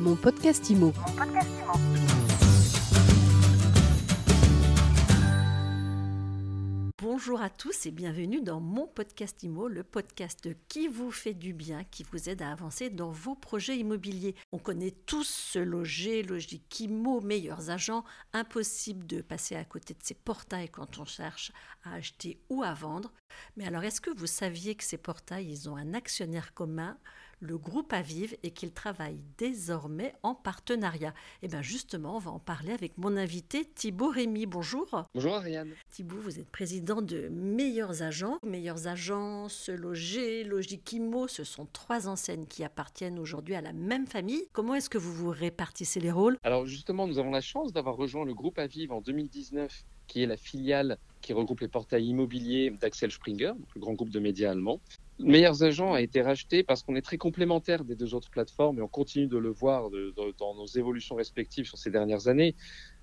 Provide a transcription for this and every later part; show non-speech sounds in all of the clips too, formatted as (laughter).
Mon podcast IMO. Bonjour à tous et bienvenue dans mon podcast IMO, le podcast qui vous fait du bien, qui vous aide à avancer dans vos projets immobiliers. On connaît tous ce loger, logique IMO, meilleurs agents. Impossible de passer à côté de ces portails quand on cherche à acheter ou à vendre. Mais alors, est-ce que vous saviez que ces portails, ils ont un actionnaire commun le groupe Aviv et qu'il travaille désormais en partenariat. Et eh bien justement, on va en parler avec mon invité Thibaut Rémy. Bonjour. Bonjour Ariane. Thibaut, vous êtes président de Meilleurs Agents. Meilleurs Agents, Se Loger, Logikimo, ce sont trois enseignes qui appartiennent aujourd'hui à la même famille. Comment est-ce que vous vous répartissez les rôles? Alors justement, nous avons la chance d'avoir rejoint le groupe Aviv en 2019 qui est la filiale qui regroupe les portails immobiliers d'Axel Springer, le grand groupe de médias allemands. Meilleurs Agents a été racheté parce qu'on est très complémentaires des deux autres plateformes et on continue de le voir dans nos évolutions respectives sur ces dernières années.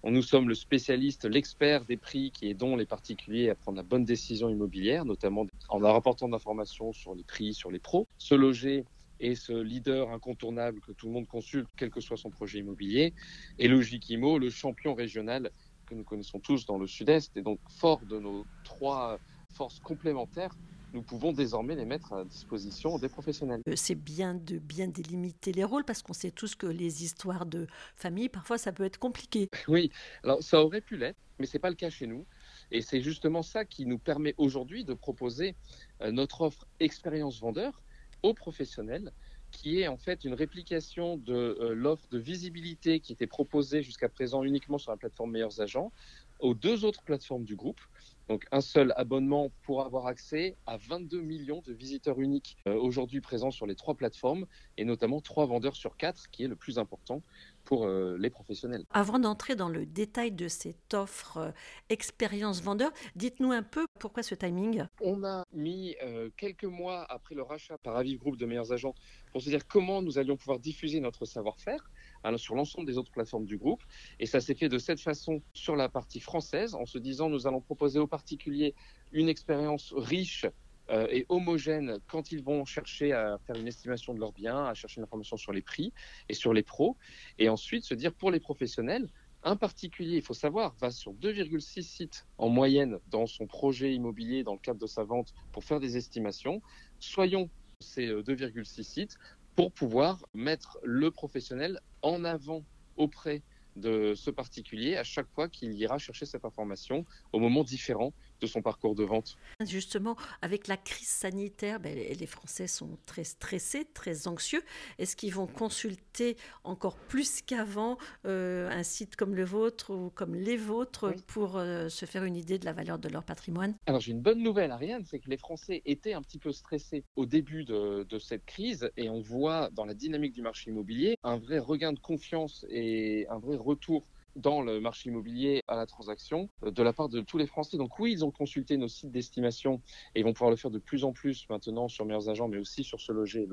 nous sommes le spécialiste, l'expert des prix qui aidons les particuliers à prendre la bonne décision immobilière, notamment en leur apportant d'informations sur les prix, sur les pros. Se loger est ce leader incontournable que tout le monde consulte, quel que soit son projet immobilier. Et Logikimo, le champion régional que nous connaissons tous dans le sud-est. Et donc, fort de nos trois forces complémentaires, nous pouvons désormais les mettre à disposition des professionnels. Euh, c'est bien de bien délimiter les rôles parce qu'on sait tous que les histoires de famille, parfois, ça peut être compliqué. (laughs) Oui, alors ça aurait pu l'être, mais ce n'est pas le cas chez nous. Et c'est justement ça qui nous permet aujourd'hui de proposer euh, notre offre expérience vendeur aux professionnels qui est en fait une réplication de euh, l'offre de visibilité qui était proposée jusqu'à présent uniquement sur la plateforme Meilleurs Agents aux deux autres plateformes du groupe. Donc un seul abonnement pour avoir accès à 22 millions de visiteurs uniques euh, aujourd'hui présents sur les trois plateformes et notamment trois vendeurs sur quatre, qui est le plus important pour euh, les professionnels. Avant d'entrer dans le détail de cette offre euh, expérience vendeur, dites-nous un peu pourquoi ce timing? On a mis quelques mois après le rachat par Aviv Group de meilleurs agents pour se dire comment nous allions pouvoir diffuser notre savoir-faire sur l'ensemble des autres plateformes du groupe. Et ça s'est fait de cette façon sur la partie française, en se disant nous allons proposer aux particuliers une expérience riche euh, et homogène quand ils vont chercher à faire une estimation de leurs biens, à chercher une information sur les prix et sur les pros. Et ensuite se dire pour les professionnels, un particulier, il faut savoir, va sur 2,6 sites en moyenne dans son projet immobilier, dans le cadre de sa vente, pour faire des estimations. Soyons ces 2,6 euh, sites pour pouvoir mettre le professionnel en avant auprès de ce particulier à chaque fois qu'il ira chercher cette information au moment différent de son parcours de vente. Justement, avec la crise sanitaire, ben, les Français sont très stressés, très anxieux. Est-ce qu'ils vont consulter encore plus qu'avant euh, un site comme le vôtre ou comme les vôtres pour euh, se faire une idée de la valeur de leur patrimoine? Alors j'ai une bonne nouvelle, Ariane, c'est que les Français étaient un petit peu stressés au début de, de cette crise et on voit dans la dynamique du marché immobilier un vrai regain de confiance et un vrai retour dans le marché immobilier à la transaction euh, de la part de tous les Français. Donc oui, ils ont consulté nos sites d'estimation et ils vont pouvoir le faire de plus en plus maintenant sur Meilleurs Agents, mais aussi sur ce loger et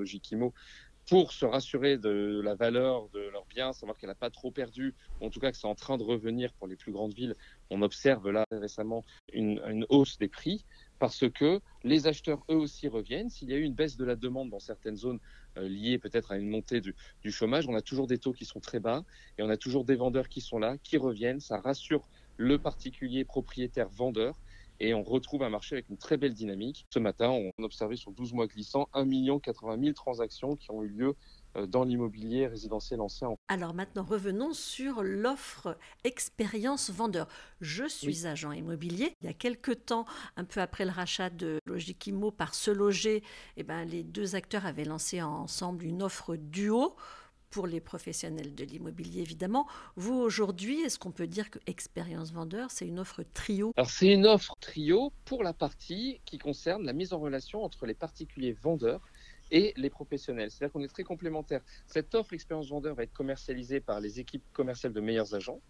pour se rassurer de la valeur de leurs biens, savoir qu'elle n'a pas trop perdu, ou en tout cas que c'est en train de revenir pour les plus grandes villes. On observe là récemment une, hausse des prix parce que les acheteurs eux aussi reviennent. S'il y a eu une baisse de la demande dans certaines zones euh, liées peut-être à une montée du, du, chômage, on a toujours des taux qui sont très bas et on a toujours des vendeurs qui sont là, qui reviennent. Ça rassure le particulier propriétaire vendeur et on retrouve un marché avec une très belle dynamique. Ce matin, on a observé sur 12 mois glissants 1 80 000 transactions qui ont eu lieu euh, dans l'immobilier résidentiel ancien. Alors maintenant, revenons sur l'offre expérience vendeur. Je suis agent immobilier. Il y a quelque temps, un peu après le rachat de Logikimo par Se Loger, eh ben, les deux acteurs avaient lancé ensemble une offre duo pour les professionnels de l'immobilier, évidemment. Vous, aujourd'hui, est-ce qu'on peut dire que Expérience Vendeur, c'est une offre trio? Alors, c'est une offre trio pour la partie qui concerne la mise en relation entre les particuliers vendeurs et les professionnels. C'est-à-dire qu'on est très complémentaires. Cette offre Expérience Vendeur va être commercialisée par les équipes commerciales de meilleurs agents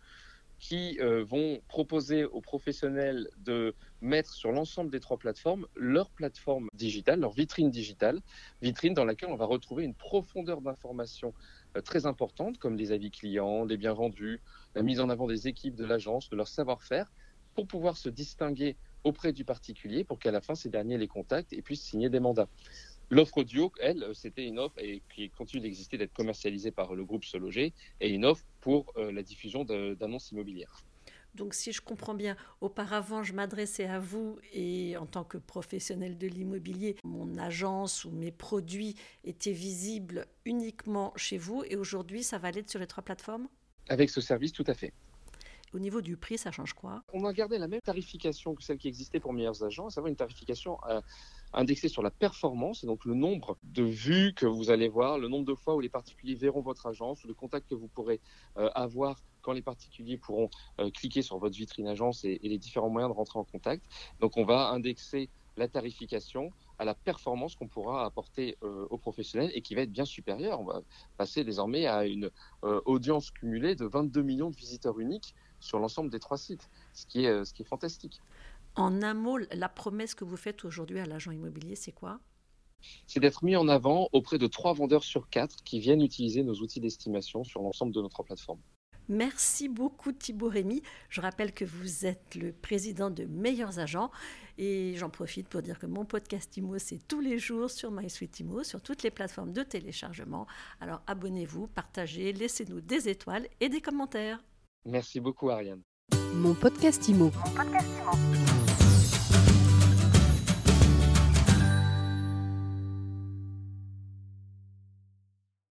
qui euh, vont proposer aux professionnels de mettre sur l'ensemble des trois plateformes leur plateforme digitale, leur vitrine digitale, vitrine dans laquelle on va retrouver une profondeur d'information euh, très importante, comme les avis clients, les biens vendus, la mise en avant des équipes de l'agence, de leur savoir-faire, pour pouvoir se distinguer auprès du particulier, pour qu'à la fin, ces derniers les contactent et puissent signer des mandats. L'offre audio, elle, c'était une offre et qui continue d'exister, d'être commercialisée par le groupe Se Loger, et une offre pour la diffusion d'annonces immobilières. Donc si je comprends bien, auparavant, je m'adressais à vous et en tant que professionnel de l'immobilier, mon agence ou mes produits étaient visibles uniquement chez vous et aujourd'hui, ça va aller sur les trois plateformes? Avec ce service, tout à fait. Au niveau du prix, ça change quoi? On a gardé la même tarification que celle qui existait pour meilleurs agents, à savoir une tarification euh, indexée sur la performance, donc le nombre de vues que vous allez voir, le nombre de fois où les particuliers verront votre agence, le contact que vous pourrez euh, avoir quand les particuliers pourront euh, cliquer sur votre vitrine agence et, les différents moyens de rentrer en contact. Donc on va indexer la tarification à la performance qu'on pourra apporter aux professionnels et qui va être bien supérieure. On va passer désormais à une audience cumulée de 22 millions de visiteurs uniques sur l'ensemble des trois sites, ce qui est, euh, ce qui est fantastique. En un mot, la promesse que vous faites aujourd'hui à l'agent immobilier, c'est quoi? C'est d'être mis en avant auprès de trois vendeurs sur quatre qui viennent utiliser nos outils d'estimation sur l'ensemble de notre plateforme. Merci beaucoup Thibaut Rémy. Je rappelle que vous êtes le président de Meilleurs Agents et j'en profite pour dire que mon podcast IMO, c'est tous les jours sur MySuite IMO, sur toutes les plateformes de téléchargement. Alors abonnez-vous, partagez, laissez-nous des étoiles et des commentaires. Merci beaucoup, Ariane. Mon podcast Mon podcast Imo.